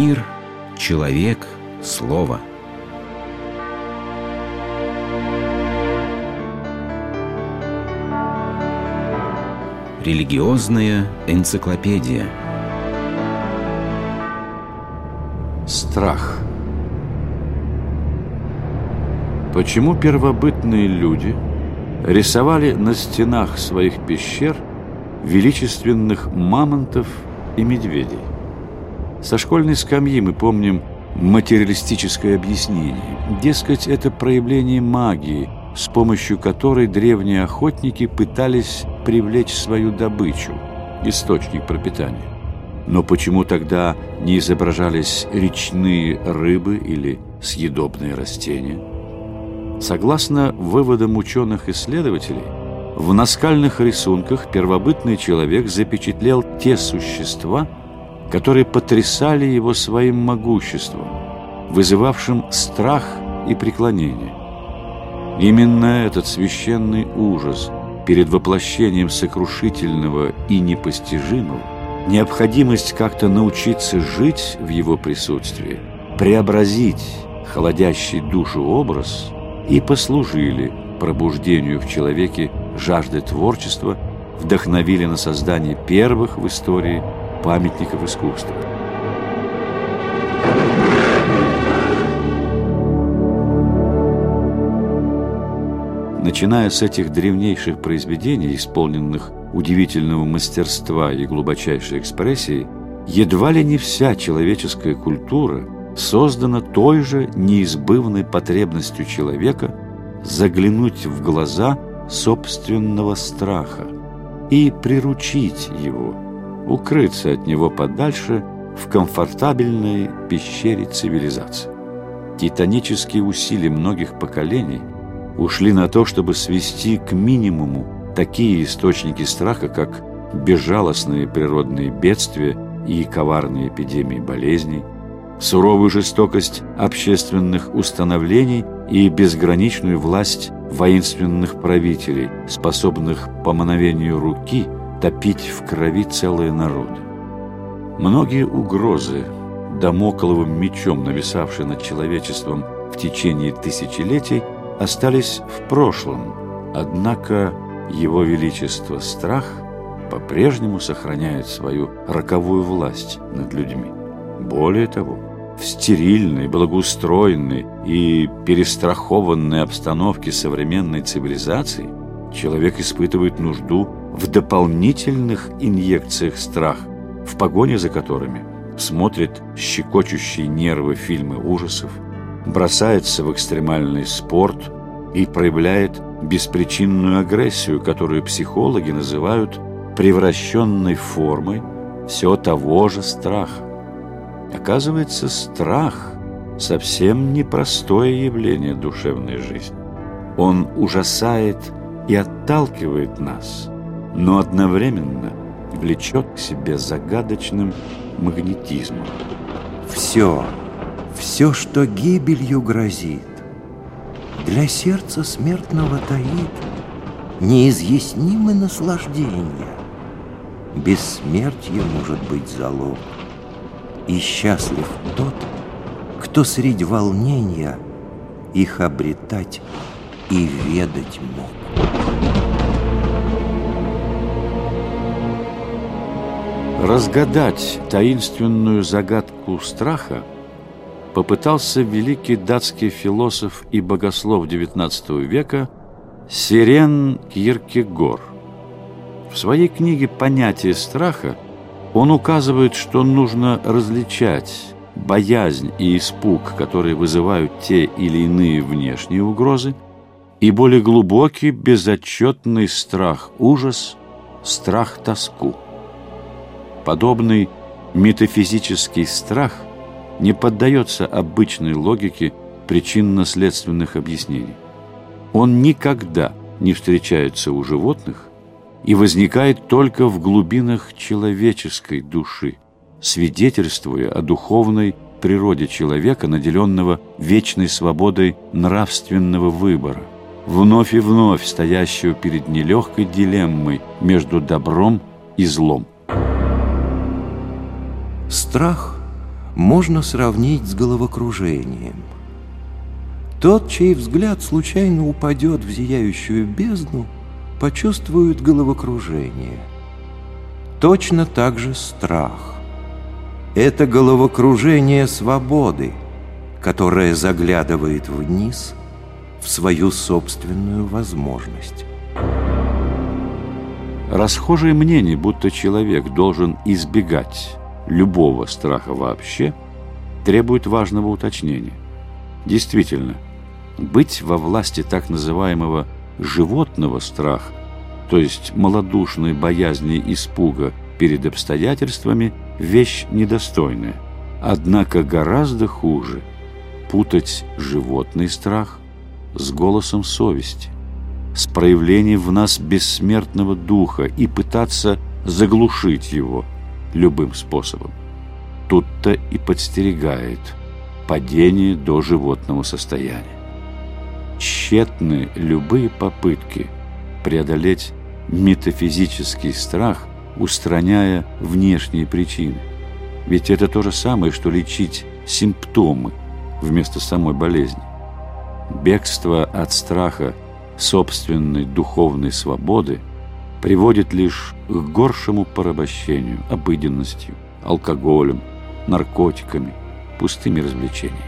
Мир, человек, слово. Религиозная энциклопедия. Страх. Почему первобытные люди рисовали на стенах своих пещер величественных мамонтов и медведей? Со школьной скамьи мы помним материалистическое объяснение. Дескать, это проявление магии, с помощью которой древние охотники пытались привлечь свою добычу, источник пропитания. Но почему тогда не изображались речные рыбы или съедобные растения? Согласно выводам ученых-исследователей, в наскальных рисунках первобытный человек запечатлел те существа, которые потрясали его своим могуществом, вызывавшим страх и преклонение. Именно этот священный ужас перед воплощением сокрушительного и непостижимого, необходимость как-то научиться жить в его присутствии, преобразить холодящий душу образ и послужили пробуждению в человеке жажды творчества, вдохновили на создание первых в истории памятников искусства. Начиная с этих древнейших произведений, исполненных удивительного мастерства и глубочайшей экспрессии, едва ли не вся человеческая культура создана той же неизбывной потребностью человека заглянуть в глаза собственного страха и приручить его, укрыться от него подальше в комфортабельной пещере цивилизации. Титанические усилия многих поколений – ушли на то, чтобы свести к минимуму такие источники страха, как безжалостные природные бедствия и коварные эпидемии болезней, суровую жестокость общественных установлений и безграничную власть воинственных правителей, способных по мановению руки топить в крови целые народы. Многие угрозы, домокловым мечом нависавшие над человечеством в течение тысячелетий, остались в прошлом, однако его величество страх по-прежнему сохраняет свою роковую власть над людьми. Более того, в стерильной, благоустроенной и перестрахованной обстановке современной цивилизации человек испытывает нужду в дополнительных инъекциях страха, в погоне за которыми смотрит щекочущие нервы фильмы ужасов, бросается в экстремальный спорт и проявляет беспричинную агрессию, которую психологи называют превращенной формой все того же страха. Оказывается, страх – совсем непростое явление душевной жизни. Он ужасает и отталкивает нас, но одновременно влечет к себе загадочным магнетизмом. Все – все, что гибелью грозит, для сердца смертного таит неизъяснимое наслаждение. Бессмертие может быть залог, и счастлив тот, кто среди волнения их обретать и ведать мог. Разгадать таинственную загадку страха – попытался великий датский философ и богослов XIX века Сирен Киркегор. В своей книге «Понятие страха» он указывает, что нужно различать боязнь и испуг, которые вызывают те или иные внешние угрозы, и более глубокий, безотчетный страх, ужас, страх-тоску. Подобный метафизический страх – не поддается обычной логике причинно-следственных объяснений. Он никогда не встречается у животных и возникает только в глубинах человеческой души, свидетельствуя о духовной природе человека, наделенного вечной свободой нравственного выбора, вновь и вновь стоящего перед нелегкой дилеммой между добром и злом. Страх – можно сравнить с головокружением. Тот, чей взгляд случайно упадет в зияющую бездну, почувствует головокружение. Точно так же страх. Это головокружение свободы, которое заглядывает вниз в свою собственную возможность. Расхожее мнение, будто человек должен избегать любого страха вообще, требует важного уточнения. Действительно, быть во власти так называемого животного страха, то есть малодушной боязни испуга перед обстоятельствами, вещь недостойная. Однако гораздо хуже путать животный страх с голосом совести с проявлением в нас бессмертного духа и пытаться заглушить его любым способом. Тут-то и подстерегает падение до животного состояния. Тщетны любые попытки преодолеть метафизический страх, устраняя внешние причины. Ведь это то же самое, что лечить симптомы вместо самой болезни. Бегство от страха – собственной духовной свободы приводит лишь к горшему порабощению, обыденностью, алкоголем, наркотиками, пустыми развлечениями.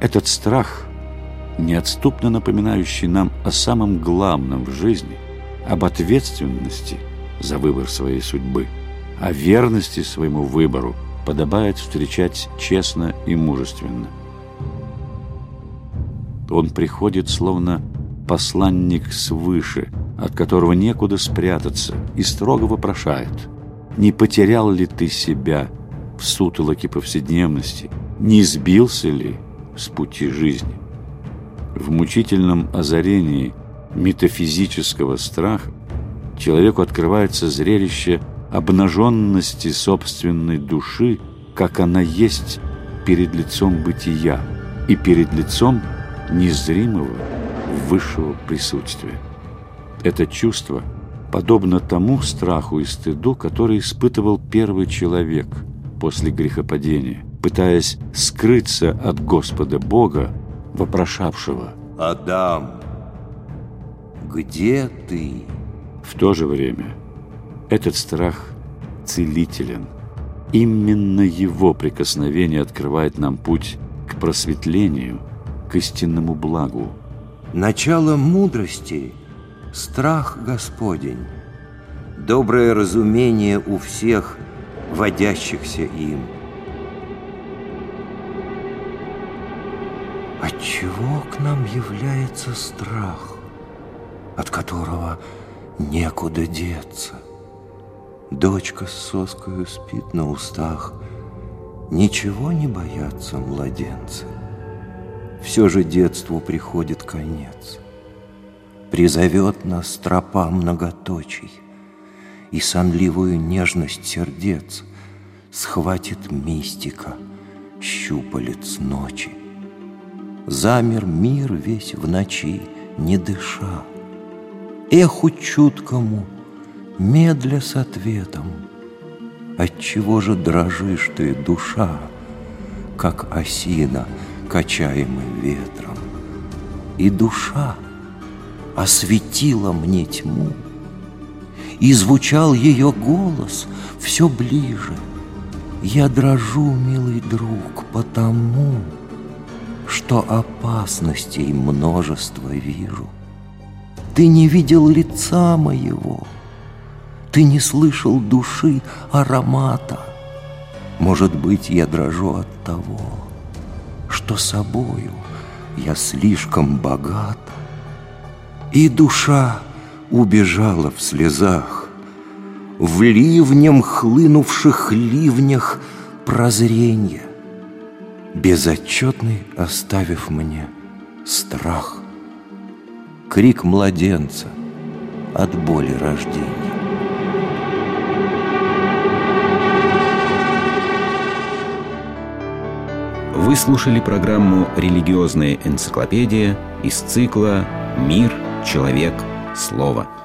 Этот страх, неотступно напоминающий нам о самом главном в жизни, об ответственности за выбор своей судьбы, о верности своему выбору, подобает встречать честно и мужественно. Он приходит словно посланник свыше, от которого некуда спрятаться, и строго вопрошает, не потерял ли ты себя в сутолоке повседневности, не сбился ли с пути жизни. В мучительном озарении метафизического страха человеку открывается зрелище обнаженности собственной души, как она есть перед лицом бытия и перед лицом незримого высшего присутствия. Это чувство подобно тому страху и стыду, который испытывал первый человек после грехопадения, пытаясь скрыться от Господа Бога, вопрошавшего «Адам, где ты?» В то же время этот страх целителен. Именно его прикосновение открывает нам путь к просветлению, к истинному благу. Начало мудрости – страх Господень, доброе разумение у всех, водящихся им. Отчего к нам является страх, от которого некуда деться? Дочка с соскою спит на устах, ничего не боятся младенцы все же детству приходит конец. Призовет нас тропа многоточий, И сонливую нежность сердец Схватит мистика щупалец ночи. Замер мир весь в ночи, не дыша, Эху чуткому, медля с ответом, Отчего же дрожишь ты, душа, Как осина — качаемый ветром. И душа осветила мне тьму, И звучал ее голос все ближе. Я дрожу, милый друг, потому, Что опасностей множество вижу. Ты не видел лица моего, Ты не слышал души аромата. Может быть, я дрожу от того, что собою я слишком богат, И душа убежала в слезах, В ливнем хлынувших ливнях прозренья, Безотчетный оставив мне страх, Крик младенца от боли рождения. Вы слушали программу «Религиозная энциклопедия» из цикла «Мир, человек, слово».